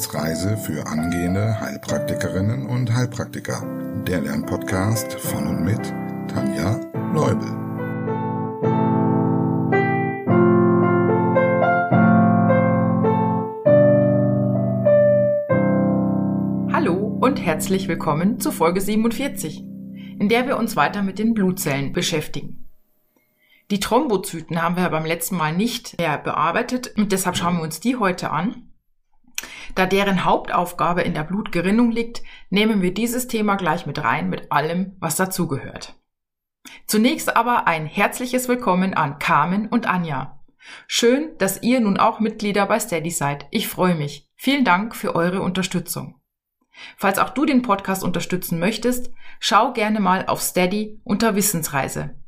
Wissensreise für angehende Heilpraktikerinnen und Heilpraktiker. Der Lernpodcast von und mit Tanja Leubel. Hallo und herzlich willkommen zu Folge 47, in der wir uns weiter mit den Blutzellen beschäftigen. Die Thrombozyten haben wir beim letzten Mal nicht mehr bearbeitet und deshalb schauen wir uns die heute an. Da deren Hauptaufgabe in der Blutgerinnung liegt, nehmen wir dieses Thema gleich mit rein mit allem, was dazugehört. Zunächst aber ein herzliches Willkommen an Carmen und Anja. Schön, dass ihr nun auch Mitglieder bei Steady seid. Ich freue mich. Vielen Dank für eure Unterstützung. Falls auch du den Podcast unterstützen möchtest, schau gerne mal auf Steady unter Wissensreise.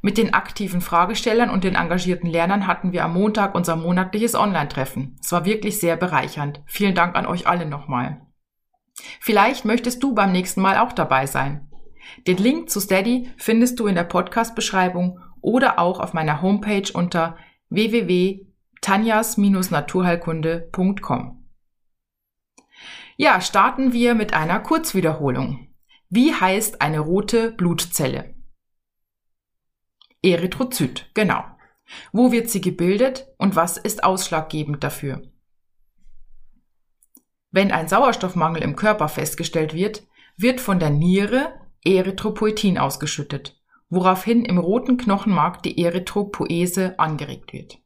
Mit den aktiven Fragestellern und den engagierten Lernern hatten wir am Montag unser monatliches Online-Treffen. Es war wirklich sehr bereichernd. Vielen Dank an euch alle nochmal. Vielleicht möchtest du beim nächsten Mal auch dabei sein. Den Link zu Steady findest du in der Podcast-Beschreibung oder auch auf meiner Homepage unter www.tanjas-naturheilkunde.com. Ja, starten wir mit einer Kurzwiederholung. Wie heißt eine rote Blutzelle? Erythrozyt, genau. Wo wird sie gebildet und was ist ausschlaggebend dafür? Wenn ein Sauerstoffmangel im Körper festgestellt wird, wird von der Niere Erythropoetin ausgeschüttet, woraufhin im roten Knochenmark die Erythropoese angeregt wird.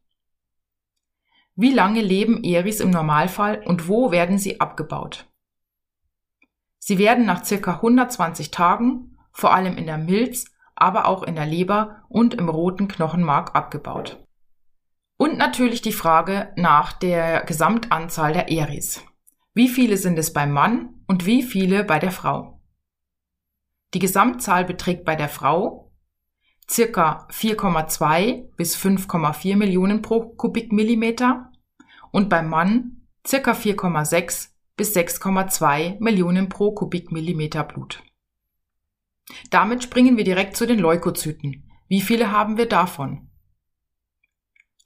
Wie lange leben Eris im Normalfall und wo werden sie abgebaut? Sie werden nach circa 120 Tagen, vor allem in der Milz, aber auch in der Leber und im roten Knochenmark abgebaut. Und natürlich die Frage nach der Gesamtanzahl der Eris. Wie viele sind es beim Mann und wie viele bei der Frau? Die Gesamtzahl beträgt bei der Frau circa 4,2 bis 5,4 Millionen pro Kubikmillimeter und beim Mann circa 4,6 bis 6,2 Millionen pro Kubikmillimeter Blut. Damit springen wir direkt zu den Leukozyten. Wie viele haben wir davon?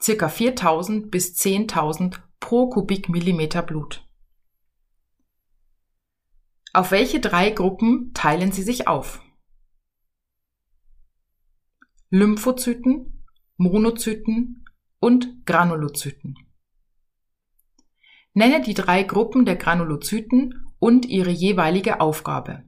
Circa 4000 bis 10.000 pro Kubikmillimeter Blut. Auf welche drei Gruppen teilen sie sich auf? Lymphozyten, Monozyten und Granulozyten. Nenne die drei Gruppen der Granulozyten und ihre jeweilige Aufgabe.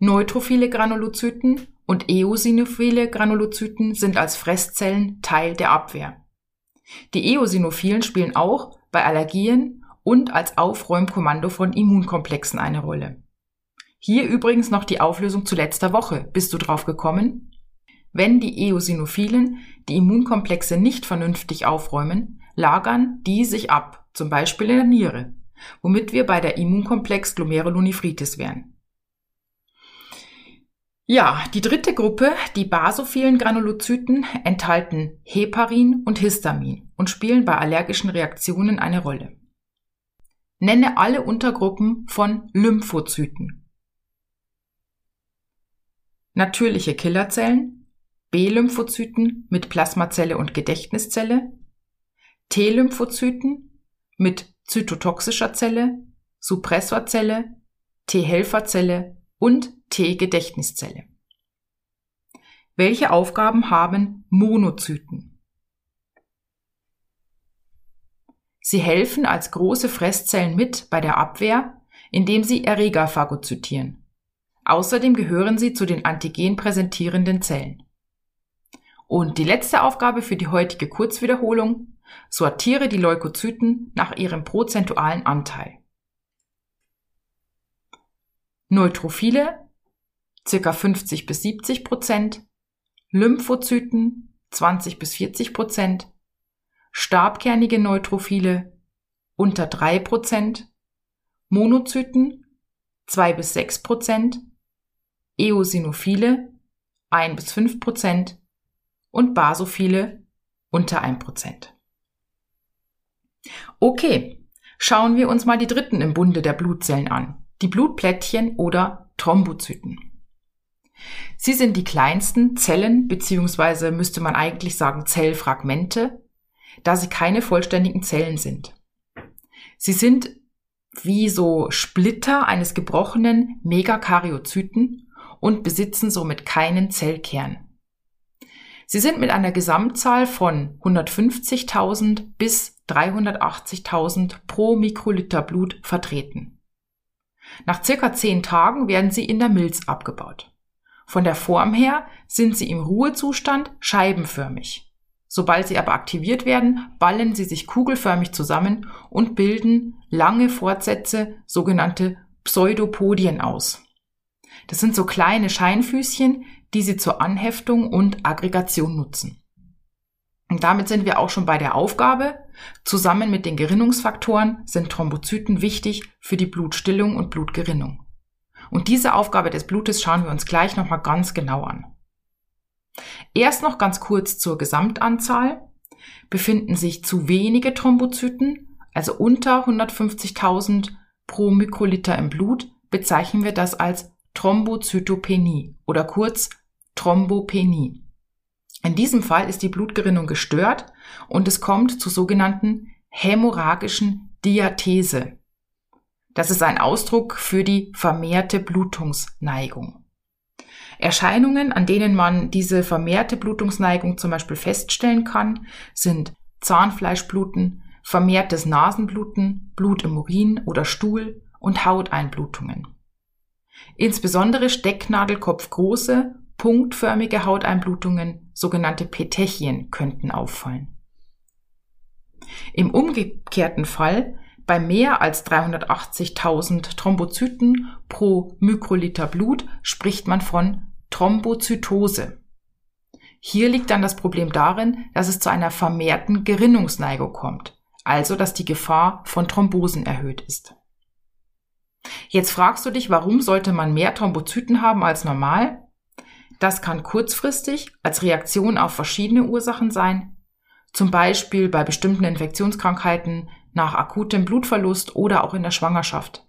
Neutrophile Granulozyten und eosinophile Granulozyten sind als Fresszellen Teil der Abwehr. Die Eosinophilen spielen auch bei Allergien und als Aufräumkommando von Immunkomplexen eine Rolle. Hier übrigens noch die Auflösung zu letzter Woche. Bist du drauf gekommen? Wenn die Eosinophilen die Immunkomplexe nicht vernünftig aufräumen, lagern die sich ab, zum Beispiel in der Niere, womit wir bei der Immunkomplex Glomerulonephritis wären. Ja, die dritte Gruppe, die basophilen Granulozyten, enthalten Heparin und Histamin und spielen bei allergischen Reaktionen eine Rolle. Nenne alle Untergruppen von Lymphozyten. Natürliche Killerzellen, B-Lymphozyten mit Plasmazelle und Gedächtniszelle, T-Lymphozyten mit zytotoxischer Zelle, Suppressorzelle, T-Helferzelle und T-Gedächtniszelle. Welche Aufgaben haben Monozyten? Sie helfen als große Fresszellen mit bei der Abwehr, indem sie Erreger phagozytieren. Außerdem gehören sie zu den Antigen präsentierenden Zellen. Und die letzte Aufgabe für die heutige Kurzwiederholung, sortiere die Leukozyten nach ihrem prozentualen Anteil. Neutrophile ca. 50 bis 70 Prozent, Lymphozyten 20 bis 40 Prozent, stabkernige Neutrophile unter 3 Prozent, Monozyten 2 bis 6 Prozent, Eosinophile 1 bis 5 Prozent und Basophile unter 1 Prozent. Okay, schauen wir uns mal die dritten im Bunde der Blutzellen an die Blutplättchen oder Thrombozyten. Sie sind die kleinsten Zellen beziehungsweise müsste man eigentlich sagen Zellfragmente, da sie keine vollständigen Zellen sind. Sie sind wie so Splitter eines gebrochenen Megakaryozyten und besitzen somit keinen Zellkern. Sie sind mit einer Gesamtzahl von 150.000 bis 380.000 pro Mikroliter Blut vertreten. Nach circa zehn Tagen werden sie in der Milz abgebaut. Von der Form her sind sie im Ruhezustand scheibenförmig. Sobald sie aber aktiviert werden, ballen sie sich kugelförmig zusammen und bilden lange Fortsätze, sogenannte Pseudopodien aus. Das sind so kleine Scheinfüßchen, die sie zur Anheftung und Aggregation nutzen. Und damit sind wir auch schon bei der Aufgabe. Zusammen mit den Gerinnungsfaktoren sind Thrombozyten wichtig für die Blutstillung und Blutgerinnung. Und diese Aufgabe des Blutes schauen wir uns gleich nochmal ganz genau an. Erst noch ganz kurz zur Gesamtanzahl. Befinden sich zu wenige Thrombozyten, also unter 150.000 pro Mikroliter im Blut, bezeichnen wir das als Thrombozytopenie oder kurz Thrombopenie. In diesem Fall ist die Blutgerinnung gestört und es kommt zu sogenannten hämorrhagischen Diathese. Das ist ein Ausdruck für die vermehrte Blutungsneigung. Erscheinungen, an denen man diese vermehrte Blutungsneigung zum Beispiel feststellen kann, sind Zahnfleischbluten, vermehrtes Nasenbluten, Blut im Urin oder Stuhl und Hauteinblutungen. Insbesondere stecknadelkopfgroße, punktförmige Hauteinblutungen, sogenannte Petechien, könnten auffallen. Im umgekehrten Fall bei mehr als 380.000 Thrombozyten pro Mikroliter Blut spricht man von Thrombozytose. Hier liegt dann das Problem darin, dass es zu einer vermehrten Gerinnungsneigung kommt, also dass die Gefahr von Thrombosen erhöht ist. Jetzt fragst du dich, warum sollte man mehr Thrombozyten haben als normal? Das kann kurzfristig als Reaktion auf verschiedene Ursachen sein, zum Beispiel bei bestimmten Infektionskrankheiten nach akutem Blutverlust oder auch in der Schwangerschaft.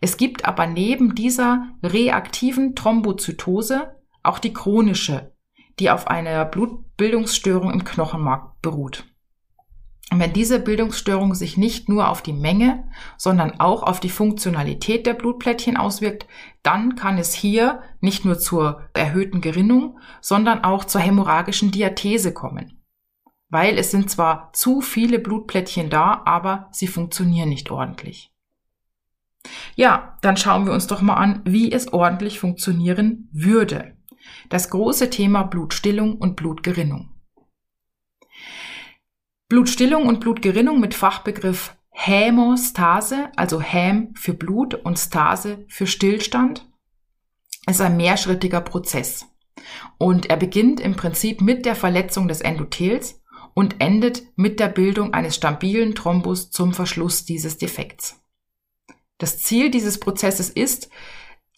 Es gibt aber neben dieser reaktiven Thrombozytose auch die chronische, die auf einer Blutbildungsstörung im Knochenmark beruht. Und wenn diese Bildungsstörung sich nicht nur auf die Menge, sondern auch auf die Funktionalität der Blutplättchen auswirkt, dann kann es hier nicht nur zur erhöhten Gerinnung, sondern auch zur hämorrhagischen Diathese kommen. Weil es sind zwar zu viele Blutplättchen da, aber sie funktionieren nicht ordentlich. Ja, dann schauen wir uns doch mal an, wie es ordentlich funktionieren würde. Das große Thema Blutstillung und Blutgerinnung. Blutstillung und Blutgerinnung mit Fachbegriff Hämostase, also Häm für Blut und Stase für Stillstand, ist ein mehrschrittiger Prozess. Und er beginnt im Prinzip mit der Verletzung des Endothels und endet mit der Bildung eines stabilen Thrombus zum Verschluss dieses Defekts. Das Ziel dieses Prozesses ist,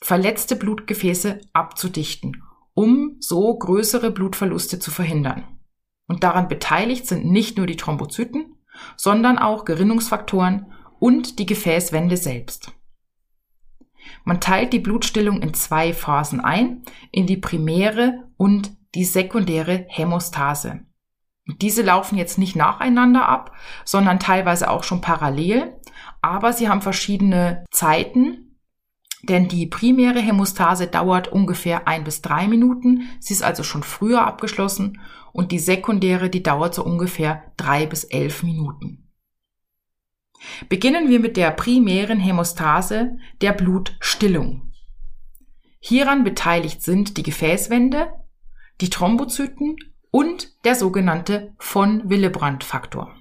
verletzte Blutgefäße abzudichten, um so größere Blutverluste zu verhindern. Und daran beteiligt sind nicht nur die Thrombozyten, sondern auch Gerinnungsfaktoren und die Gefäßwände selbst. Man teilt die Blutstillung in zwei Phasen ein, in die primäre und die sekundäre Hämostase. Und diese laufen jetzt nicht nacheinander ab, sondern teilweise auch schon parallel, aber sie haben verschiedene Zeiten, denn die primäre Hämostase dauert ungefähr ein bis drei Minuten. Sie ist also schon früher abgeschlossen und die sekundäre, die dauert so ungefähr drei bis elf Minuten. Beginnen wir mit der primären Hämostase, der Blutstillung. Hieran beteiligt sind die Gefäßwände, die Thrombozyten und der sogenannte von Willebrand-Faktor.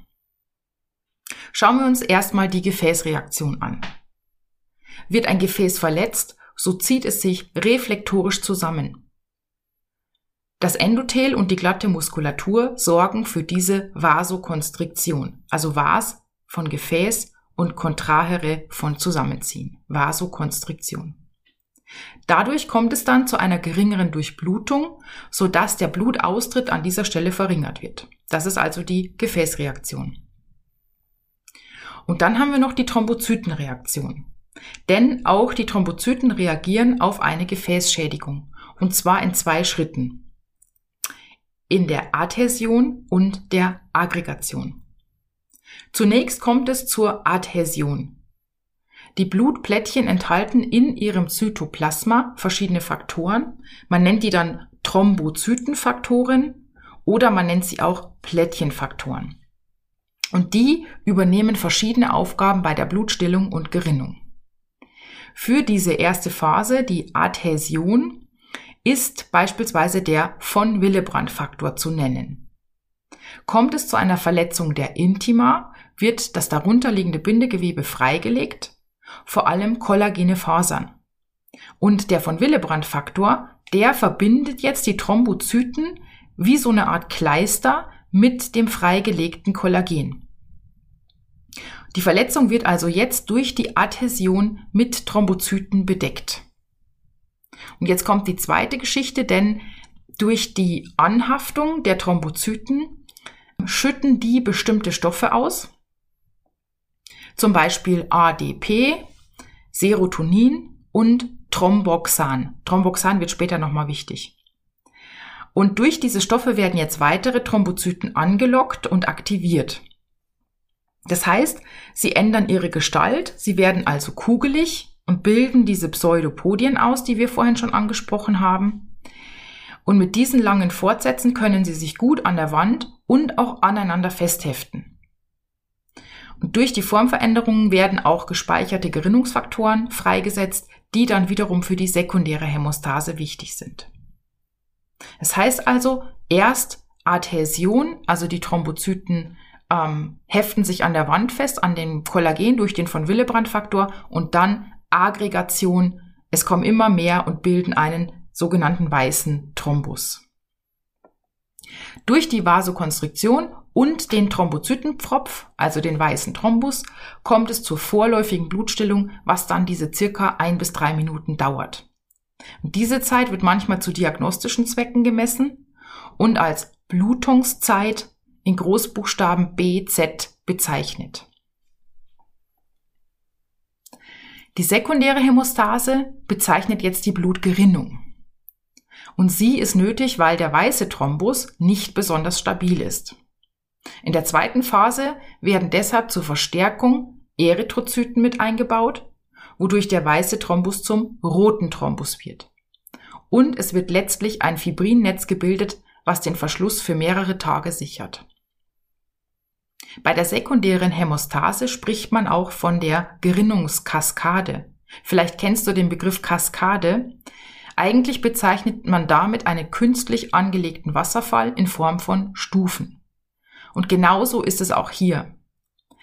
Schauen wir uns erstmal die Gefäßreaktion an. Wird ein Gefäß verletzt, so zieht es sich reflektorisch zusammen. Das Endothel und die glatte Muskulatur sorgen für diese Vasokonstriktion, also Vas von Gefäß und Contrahere von Zusammenziehen, Vasokonstriktion. Dadurch kommt es dann zu einer geringeren Durchblutung, sodass der Blutaustritt an dieser Stelle verringert wird. Das ist also die Gefäßreaktion. Und dann haben wir noch die Thrombozytenreaktion. Denn auch die Thrombozyten reagieren auf eine Gefäßschädigung. Und zwar in zwei Schritten. In der Adhäsion und der Aggregation. Zunächst kommt es zur Adhäsion. Die Blutplättchen enthalten in ihrem Zytoplasma verschiedene Faktoren. Man nennt die dann Thrombozytenfaktoren oder man nennt sie auch Plättchenfaktoren. Und die übernehmen verschiedene Aufgaben bei der Blutstillung und Gerinnung. Für diese erste Phase, die Adhäsion, ist beispielsweise der von Willebrand-Faktor zu nennen. Kommt es zu einer Verletzung der Intima, wird das darunterliegende Bindegewebe freigelegt vor allem kollagene Fasern. Und der von Willebrand-Faktor, der verbindet jetzt die Thrombozyten wie so eine Art Kleister mit dem freigelegten Kollagen. Die Verletzung wird also jetzt durch die Adhäsion mit Thrombozyten bedeckt. Und jetzt kommt die zweite Geschichte, denn durch die Anhaftung der Thrombozyten schütten die bestimmte Stoffe aus, zum Beispiel ADP, Serotonin und Thromboxan. Thromboxan wird später nochmal wichtig. Und durch diese Stoffe werden jetzt weitere Thrombozyten angelockt und aktiviert. Das heißt, sie ändern ihre Gestalt, sie werden also kugelig und bilden diese Pseudopodien aus, die wir vorhin schon angesprochen haben. Und mit diesen langen Fortsätzen können sie sich gut an der Wand und auch aneinander festheften. Und durch die Formveränderungen werden auch gespeicherte Gerinnungsfaktoren freigesetzt, die dann wiederum für die sekundäre Hämostase wichtig sind. Das heißt also, erst Adhäsion, also die Thrombozyten ähm, heften sich an der Wand fest, an dem Kollagen durch den von Willebrand-Faktor und dann Aggregation. Es kommen immer mehr und bilden einen sogenannten weißen Thrombus. Durch die Vasokonstriktion und den Thrombozytenpfropf, also den weißen Thrombus, kommt es zur vorläufigen Blutstillung, was dann diese circa ein bis drei Minuten dauert. Und diese Zeit wird manchmal zu diagnostischen Zwecken gemessen und als Blutungszeit in Großbuchstaben BZ bezeichnet. Die sekundäre Hämostase bezeichnet jetzt die Blutgerinnung. Und sie ist nötig, weil der weiße Thrombus nicht besonders stabil ist. In der zweiten Phase werden deshalb zur Verstärkung Erythrozyten mit eingebaut, wodurch der weiße Thrombus zum roten Thrombus wird. Und es wird letztlich ein Fibrinnetz gebildet, was den Verschluss für mehrere Tage sichert. Bei der sekundären Hämostase spricht man auch von der Gerinnungskaskade. Vielleicht kennst du den Begriff Kaskade. Eigentlich bezeichnet man damit einen künstlich angelegten Wasserfall in Form von Stufen. Und genauso ist es auch hier.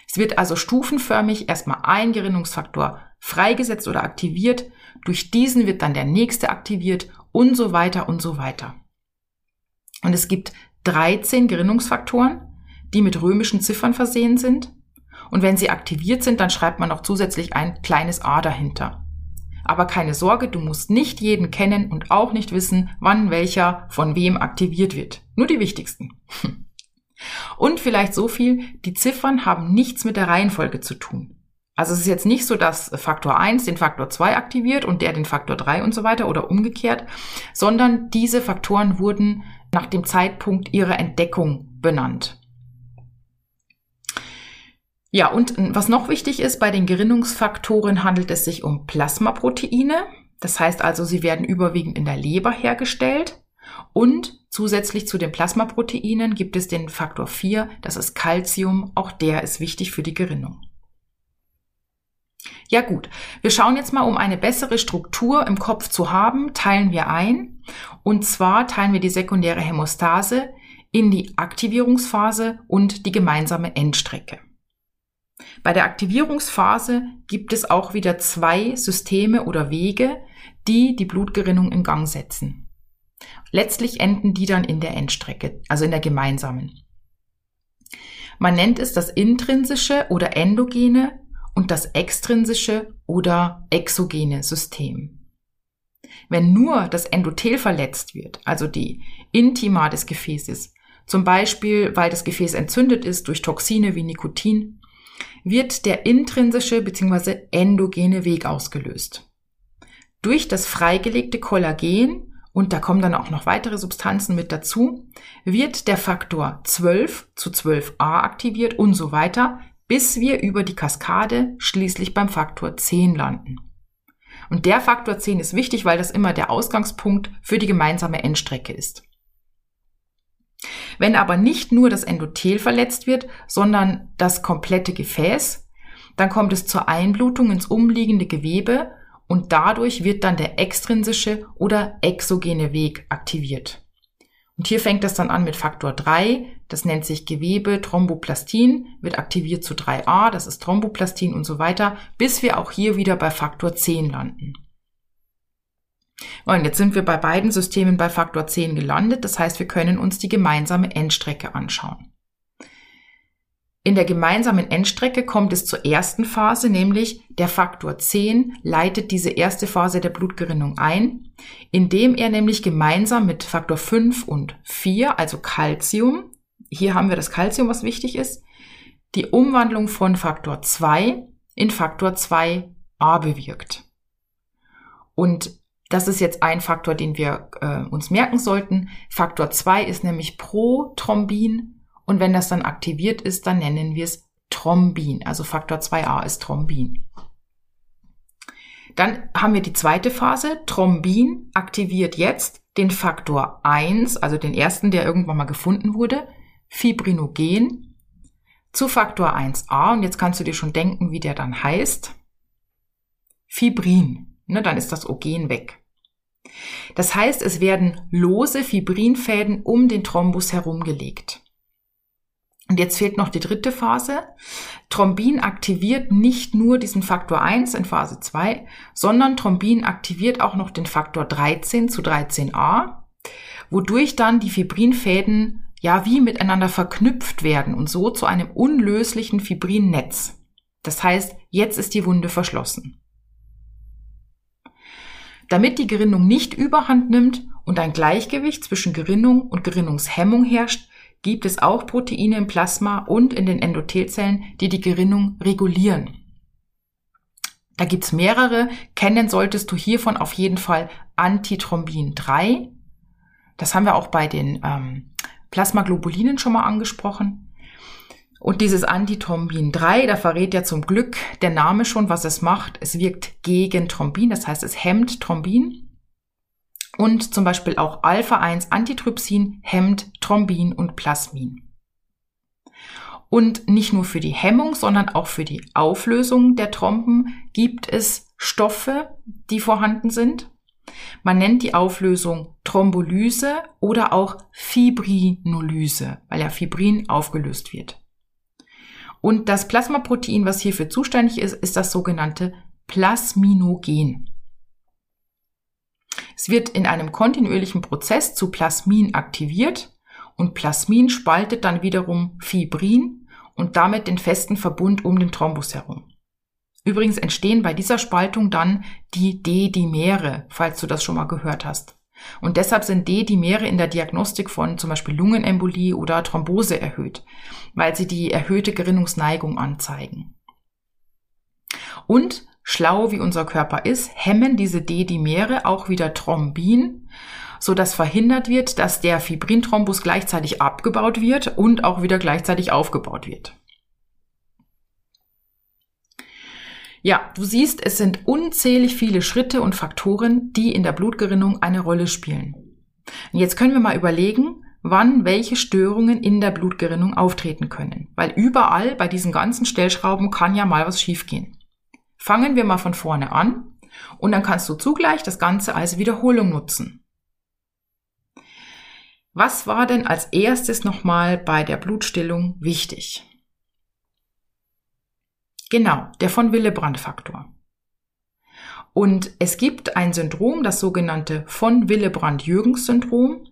Es wird also stufenförmig erstmal ein Gerinnungsfaktor freigesetzt oder aktiviert, durch diesen wird dann der nächste aktiviert und so weiter und so weiter. Und es gibt 13 Gerinnungsfaktoren, die mit römischen Ziffern versehen sind. Und wenn sie aktiviert sind, dann schreibt man noch zusätzlich ein kleines A dahinter. Aber keine Sorge, du musst nicht jeden kennen und auch nicht wissen, wann welcher von wem aktiviert wird. Nur die wichtigsten. Und vielleicht so viel, die Ziffern haben nichts mit der Reihenfolge zu tun. Also es ist jetzt nicht so, dass Faktor 1 den Faktor 2 aktiviert und der den Faktor 3 und so weiter oder umgekehrt, sondern diese Faktoren wurden nach dem Zeitpunkt ihrer Entdeckung benannt. Ja, und was noch wichtig ist, bei den Gerinnungsfaktoren handelt es sich um Plasmaproteine. Das heißt also, sie werden überwiegend in der Leber hergestellt. Und zusätzlich zu den Plasmaproteinen gibt es den Faktor 4, das ist Calcium, auch der ist wichtig für die Gerinnung. Ja gut, wir schauen jetzt mal, um eine bessere Struktur im Kopf zu haben, teilen wir ein. Und zwar teilen wir die sekundäre Hämostase in die Aktivierungsphase und die gemeinsame Endstrecke. Bei der Aktivierungsphase gibt es auch wieder zwei Systeme oder Wege, die die Blutgerinnung in Gang setzen. Letztlich enden die dann in der Endstrecke, also in der gemeinsamen. Man nennt es das intrinsische oder endogene und das extrinsische oder exogene System. Wenn nur das Endothel verletzt wird, also die Intima des Gefäßes, zum Beispiel weil das Gefäß entzündet ist durch Toxine wie Nikotin, wird der intrinsische bzw. endogene Weg ausgelöst. Durch das freigelegte Kollagen und da kommen dann auch noch weitere Substanzen mit dazu, wird der Faktor 12 zu 12a aktiviert und so weiter, bis wir über die Kaskade schließlich beim Faktor 10 landen. Und der Faktor 10 ist wichtig, weil das immer der Ausgangspunkt für die gemeinsame Endstrecke ist. Wenn aber nicht nur das Endothel verletzt wird, sondern das komplette Gefäß, dann kommt es zur Einblutung ins umliegende Gewebe und dadurch wird dann der extrinsische oder exogene Weg aktiviert. Und hier fängt das dann an mit Faktor 3, das nennt sich Gewebe, Thromboplastin, wird aktiviert zu 3a, das ist Thromboplastin und so weiter, bis wir auch hier wieder bei Faktor 10 landen. Und jetzt sind wir bei beiden Systemen bei Faktor 10 gelandet, das heißt, wir können uns die gemeinsame Endstrecke anschauen. In der gemeinsamen Endstrecke kommt es zur ersten Phase, nämlich der Faktor 10 leitet diese erste Phase der Blutgerinnung ein, indem er nämlich gemeinsam mit Faktor 5 und 4, also Calcium, hier haben wir das Calcium, was wichtig ist, die Umwandlung von Faktor 2 in Faktor 2a bewirkt. Und das ist jetzt ein Faktor, den wir äh, uns merken sollten. Faktor 2 ist nämlich Prothrombin und wenn das dann aktiviert ist, dann nennen wir es Thrombin. Also Faktor 2a ist Thrombin. Dann haben wir die zweite Phase. Thrombin aktiviert jetzt den Faktor 1, also den ersten, der irgendwann mal gefunden wurde, Fibrinogen, zu Faktor 1a. Und jetzt kannst du dir schon denken, wie der dann heißt. Fibrin. Ne, dann ist das Ogen weg. Das heißt, es werden lose Fibrinfäden um den Thrombus herumgelegt. Und jetzt fehlt noch die dritte Phase. Thrombin aktiviert nicht nur diesen Faktor 1 in Phase 2, sondern Thrombin aktiviert auch noch den Faktor 13 zu 13a, wodurch dann die Fibrinfäden ja wie miteinander verknüpft werden und so zu einem unlöslichen Fibrinnetz. Das heißt, jetzt ist die Wunde verschlossen. Damit die Gerinnung nicht überhand nimmt und ein Gleichgewicht zwischen Gerinnung und Gerinnungshemmung herrscht, gibt es auch Proteine im Plasma und in den Endothelzellen, die die Gerinnung regulieren. Da gibt's mehrere. Kennen solltest du hiervon auf jeden Fall Antithrombin 3. Das haben wir auch bei den ähm, Plasmaglobulinen schon mal angesprochen. Und dieses Antithrombin 3, da verrät ja zum Glück der Name schon, was es macht. Es wirkt gegen Thrombin, das heißt, es hemmt Thrombin. Und zum Beispiel auch Alpha-1-Antitrypsin hemmt Thrombin und Plasmin. Und nicht nur für die Hemmung, sondern auch für die Auflösung der Tromben gibt es Stoffe, die vorhanden sind. Man nennt die Auflösung Thrombolyse oder auch Fibrinolyse, weil ja Fibrin aufgelöst wird. Und das Plasmaprotein, was hierfür zuständig ist, ist das sogenannte Plasminogen. Es wird in einem kontinuierlichen Prozess zu Plasmin aktiviert und Plasmin spaltet dann wiederum Fibrin und damit den festen Verbund um den Thrombus herum. Übrigens entstehen bei dieser Spaltung dann die D-Dimere, falls du das schon mal gehört hast. Und deshalb sind D-Dimere in der Diagnostik von zum Beispiel Lungenembolie oder Thrombose erhöht, weil sie die erhöhte Gerinnungsneigung anzeigen. Und schlau wie unser Körper ist, hemmen diese D-Dimere auch wieder Thrombin, so dass verhindert wird, dass der Fibrinthrombus gleichzeitig abgebaut wird und auch wieder gleichzeitig aufgebaut wird. Ja, du siehst, es sind unzählig viele Schritte und Faktoren, die in der Blutgerinnung eine Rolle spielen. Und jetzt können wir mal überlegen, wann welche Störungen in der Blutgerinnung auftreten können. Weil überall bei diesen ganzen Stellschrauben kann ja mal was schiefgehen. Fangen wir mal von vorne an und dann kannst du zugleich das Ganze als Wiederholung nutzen. Was war denn als erstes nochmal bei der Blutstillung wichtig? Genau, der von Willebrand-Faktor. Und es gibt ein Syndrom, das sogenannte von Willebrand-Jürgens-Syndrom.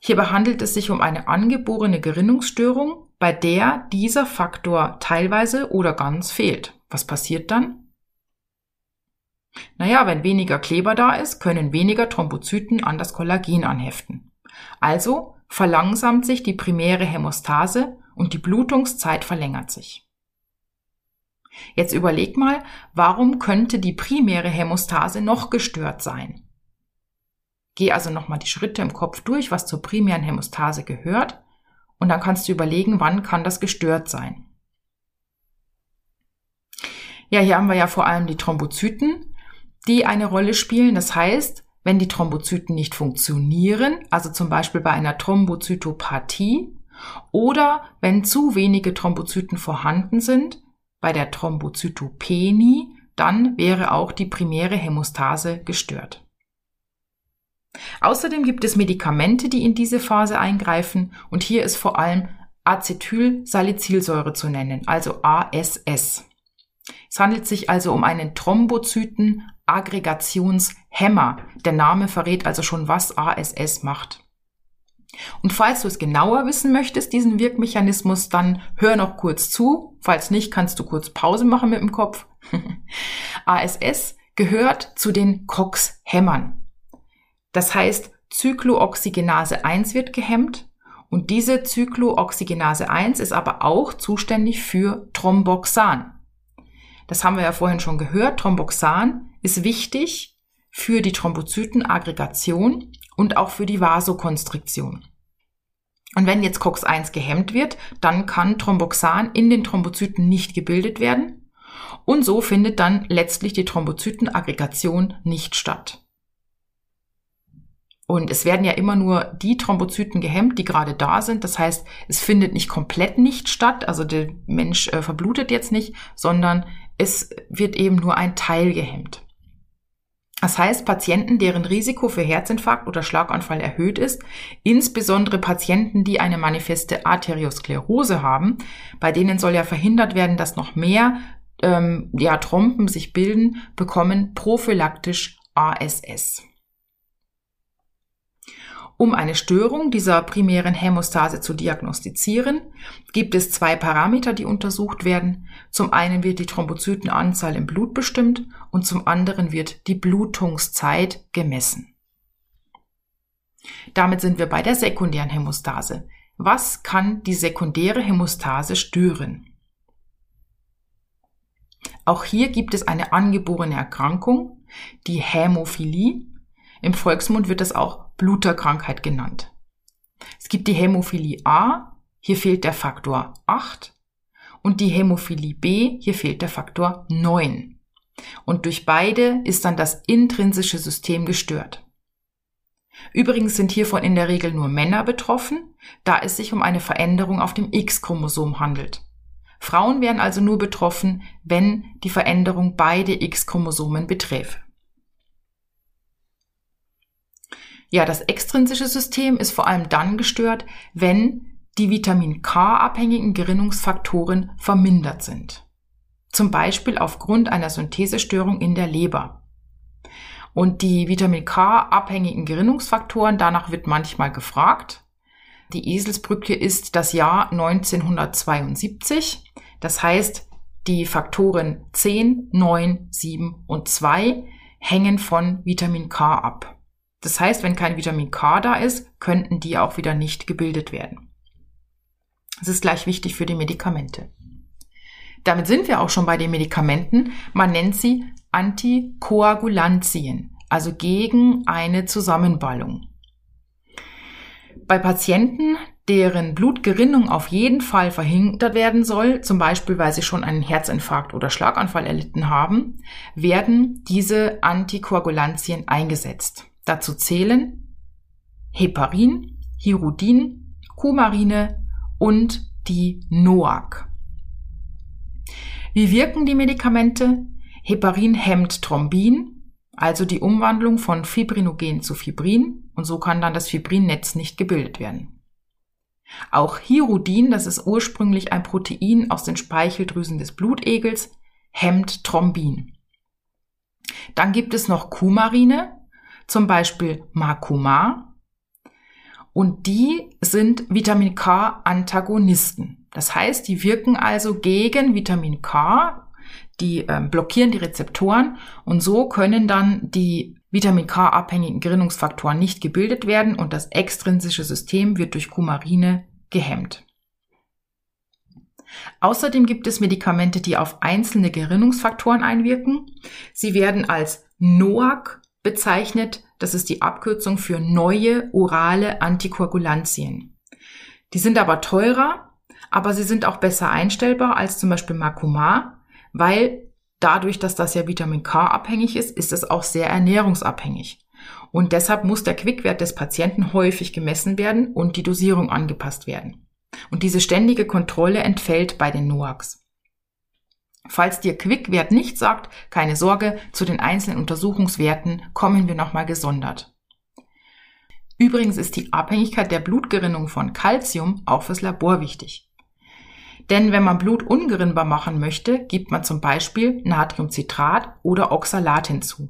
Hierbei handelt es sich um eine angeborene Gerinnungsstörung, bei der dieser Faktor teilweise oder ganz fehlt. Was passiert dann? Naja, wenn weniger Kleber da ist, können weniger Thrombozyten an das Kollagen anheften. Also verlangsamt sich die primäre Hämostase und die Blutungszeit verlängert sich. Jetzt überleg mal, warum könnte die primäre Hämostase noch gestört sein? Geh also nochmal die Schritte im Kopf durch, was zur primären Hämostase gehört. Und dann kannst du überlegen, wann kann das gestört sein. Ja, hier haben wir ja vor allem die Thrombozyten, die eine Rolle spielen. Das heißt, wenn die Thrombozyten nicht funktionieren, also zum Beispiel bei einer Thrombozytopathie, oder wenn zu wenige Thrombozyten vorhanden sind, bei der Thrombozytopenie, dann wäre auch die primäre Hämostase gestört. Außerdem gibt es Medikamente, die in diese Phase eingreifen und hier ist vor allem Acetylsalicylsäure zu nennen, also ASS. Es handelt sich also um einen Thrombozytenaggregationshemmer. Der Name verrät also schon, was ASS macht. Und falls du es genauer wissen möchtest, diesen Wirkmechanismus, dann hör noch kurz zu. Falls nicht, kannst du kurz Pause machen mit dem Kopf. ASS gehört zu den COX-Hämmern. Das heißt, Zyklooxygenase 1 wird gehemmt und diese Zyklooxygenase 1 ist aber auch zuständig für Thromboxan. Das haben wir ja vorhin schon gehört. Thromboxan ist wichtig für die Thrombozytenaggregation und auch für die Vasokonstriktion. Und wenn jetzt COX-1 gehemmt wird, dann kann Thromboxan in den Thrombozyten nicht gebildet werden und so findet dann letztlich die Thrombozytenaggregation nicht statt. Und es werden ja immer nur die Thrombozyten gehemmt, die gerade da sind. Das heißt, es findet nicht komplett nicht statt. Also der Mensch äh, verblutet jetzt nicht, sondern es wird eben nur ein Teil gehemmt. Das heißt, Patienten, deren Risiko für Herzinfarkt oder Schlaganfall erhöht ist, insbesondere Patienten, die eine manifeste Arteriosklerose haben, bei denen soll ja verhindert werden, dass noch mehr ähm, ja, Trompen sich bilden, bekommen prophylaktisch ASS. Um eine Störung dieser primären Hämostase zu diagnostizieren, gibt es zwei Parameter, die untersucht werden. Zum einen wird die Thrombozytenanzahl im Blut bestimmt und zum anderen wird die Blutungszeit gemessen. Damit sind wir bei der sekundären Hämostase. Was kann die sekundäre Hämostase stören? Auch hier gibt es eine angeborene Erkrankung, die Hämophilie. Im Volksmund wird es auch Bluterkrankheit genannt. Es gibt die Hämophilie A, hier fehlt der Faktor 8 und die Hämophilie B, hier fehlt der Faktor 9. Und durch beide ist dann das intrinsische System gestört. Übrigens sind hiervon in der Regel nur Männer betroffen, da es sich um eine Veränderung auf dem X-Chromosom handelt. Frauen wären also nur betroffen, wenn die Veränderung beide X-Chromosomen beträfe. Ja, das extrinsische System ist vor allem dann gestört, wenn die Vitamin K-abhängigen Gerinnungsfaktoren vermindert sind. Zum Beispiel aufgrund einer Synthesestörung in der Leber. Und die Vitamin K-abhängigen Gerinnungsfaktoren, danach wird manchmal gefragt. Die Eselsbrücke ist das Jahr 1972. Das heißt, die Faktoren 10, 9, 7 und 2 hängen von Vitamin K ab. Das heißt, wenn kein Vitamin K da ist, könnten die auch wieder nicht gebildet werden. Das ist gleich wichtig für die Medikamente. Damit sind wir auch schon bei den Medikamenten. Man nennt sie Antikoagulantien, also gegen eine Zusammenballung. Bei Patienten, deren Blutgerinnung auf jeden Fall verhindert werden soll, zum Beispiel weil sie schon einen Herzinfarkt oder Schlaganfall erlitten haben, werden diese Antikoagulantien eingesetzt. Dazu zählen Heparin, Hirudin, Coumarine und die NOAC. Wie wirken die Medikamente? Heparin hemmt Thrombin, also die Umwandlung von Fibrinogen zu Fibrin, und so kann dann das Fibrinnetz nicht gebildet werden. Auch Hirudin, das ist ursprünglich ein Protein aus den Speicheldrüsen des Blutegels, hemmt Thrombin. Dann gibt es noch Coumarine, zum Beispiel Makuma. Und die sind Vitamin K-Antagonisten. Das heißt, die wirken also gegen Vitamin K, die äh, blockieren die Rezeptoren und so können dann die Vitamin K-abhängigen Gerinnungsfaktoren nicht gebildet werden und das extrinsische System wird durch Kumarine gehemmt. Außerdem gibt es Medikamente, die auf einzelne Gerinnungsfaktoren einwirken. Sie werden als NOAC bezeichnet. das ist die Abkürzung für neue orale Antikoagulantien. Die sind aber teurer, aber sie sind auch besser einstellbar als zum Beispiel Makuma, weil dadurch, dass das ja Vitamin K abhängig ist, ist es auch sehr ernährungsabhängig. Und deshalb muss der Quickwert des Patienten häufig gemessen werden und die Dosierung angepasst werden. Und diese ständige Kontrolle entfällt bei den NOACs. Falls dir Quickwert nicht sagt, keine Sorge, zu den einzelnen Untersuchungswerten kommen wir nochmal gesondert. Übrigens ist die Abhängigkeit der Blutgerinnung von Calcium auch fürs Labor wichtig. Denn wenn man Blut ungerinnbar machen möchte, gibt man zum Beispiel Natriumcitrat oder Oxalat hinzu.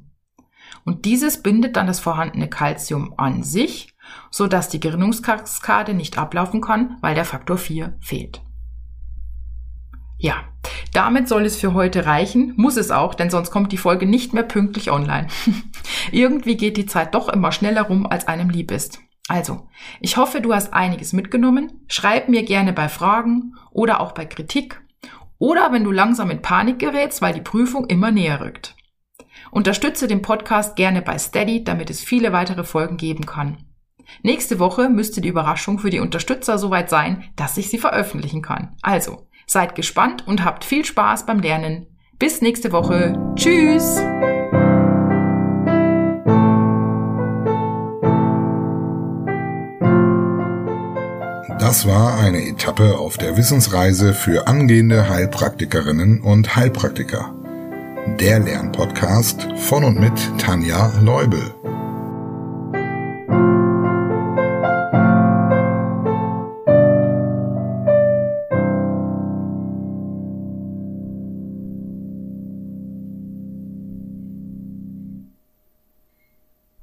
Und dieses bindet dann das vorhandene Calcium an sich, so dass die Gerinnungskaskade nicht ablaufen kann, weil der Faktor 4 fehlt. Ja, damit soll es für heute reichen, muss es auch, denn sonst kommt die Folge nicht mehr pünktlich online. Irgendwie geht die Zeit doch immer schneller rum, als einem lieb ist. Also, ich hoffe, du hast einiges mitgenommen. Schreib mir gerne bei Fragen oder auch bei Kritik oder wenn du langsam in Panik gerätst, weil die Prüfung immer näher rückt. Unterstütze den Podcast gerne bei Steady, damit es viele weitere Folgen geben kann. Nächste Woche müsste die Überraschung für die Unterstützer soweit sein, dass ich sie veröffentlichen kann. Also, Seid gespannt und habt viel Spaß beim Lernen. Bis nächste Woche. Tschüss! Das war eine Etappe auf der Wissensreise für angehende Heilpraktikerinnen und Heilpraktiker. Der Lernpodcast von und mit Tanja Leubel.